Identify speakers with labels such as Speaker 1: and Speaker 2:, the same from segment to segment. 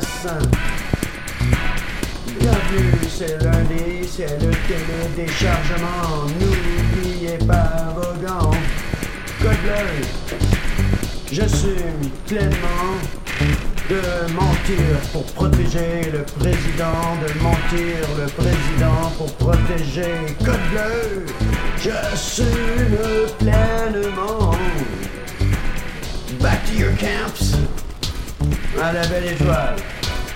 Speaker 1: feignasses. Bienvenue, c'est lundi, c'est le télédéchargement. N'oubliez pas vos gants. Code bleu, j'assume pleinement de mentir pour protéger le président, de mentir le président pour protéger Code bleu. J'assume pleinement. Back to your camps. À la belle étoile.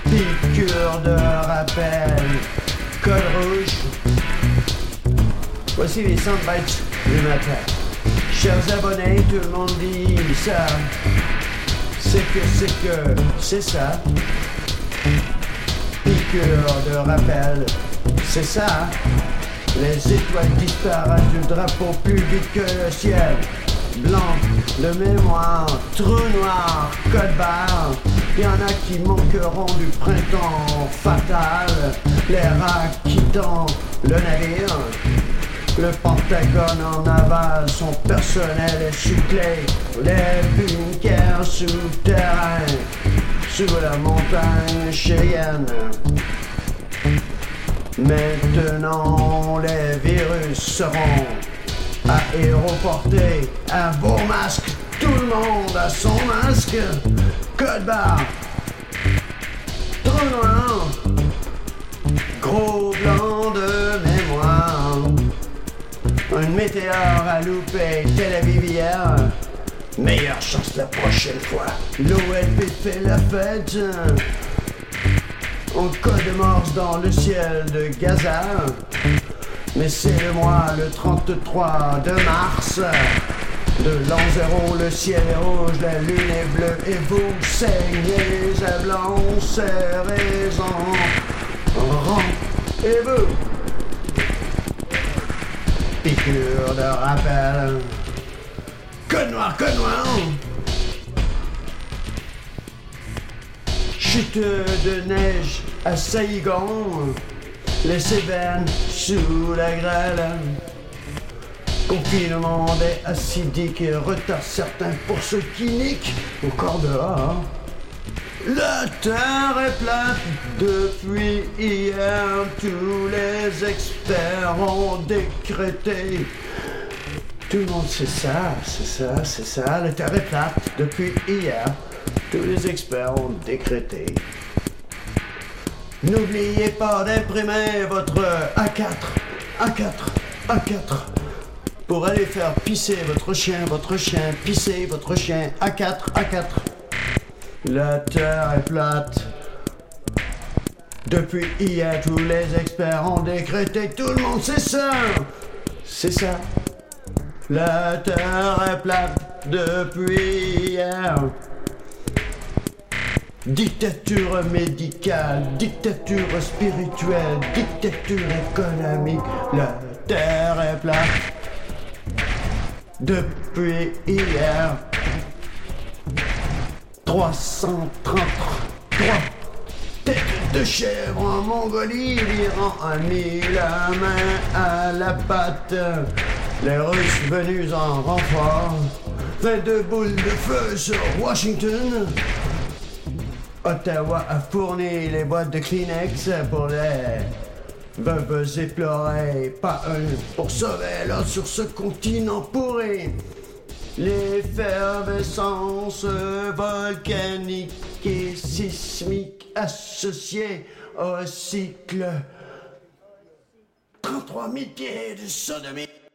Speaker 1: Piqûre de rappel. Code rouge. Voici les soundbites du matin. Chers abonnés, tout le monde dit ça. C'est que, c'est que, c'est ça. Piqûre de rappel. C'est ça. Les étoiles disparaissent du drapeau plus vite que le ciel. Blanc de mémoire, trou noir, code barre. Y en a qui manqueront du printemps fatal. Les rats quittant le navire. Le Pentagone en aval, son personnel est suclé. Les bunkers souterrains, sous la montagne Cheyenne. Maintenant, les virus seront aéroportés. Un beau masque, tout le monde a son masque. Code barre, trop noir, gros blanc de mémoire. Une météore a loupé Tel Aviv hier. Meilleure chance la prochaine fois. L'OLP fait la fête. En code morse dans le ciel de Gaza. Mais c'est le mois, le 33 de mars. De l'an zéro, le ciel est rouge, la lune est bleue et vous saignez à blanc, serrez en rang. Et vous? Piqûre de rappel. Code noir, code noir. Chute de neige à Saïgon, les Cévennes sous la grêle. Confinement des acidiques et retard certain pour ceux qui niquent encore dehors. La terre est plate depuis hier, tous les experts ont décrété. Tout le monde sait ça, c'est ça, c'est ça, la terre est plate depuis hier. Tous les experts ont décrété. N'oubliez pas d'imprimer votre A4, A4, A4 pour aller faire pisser votre chien, votre chien, pisser votre chien, A4, A4. La terre est plate. Depuis hier, tous les experts ont décrété, tout le monde sait ça. C'est ça. La terre est plate depuis hier. Dictature médicale, dictature spirituelle, dictature économique, la terre est plate. Depuis hier, 333 têtes de chèvre en Mongolie, l'Iran a mis la main à la pâte. Les Russes venus en renfort, fait de boules de feu sur Washington. Ottawa a fourni les boîtes de Kleenex pour les veuves éplorées, pas un pour sauver l'autre sur ce continent pourri. L'effervescence volcanique et sismique associée au cycle 33 000 pieds de sodomie.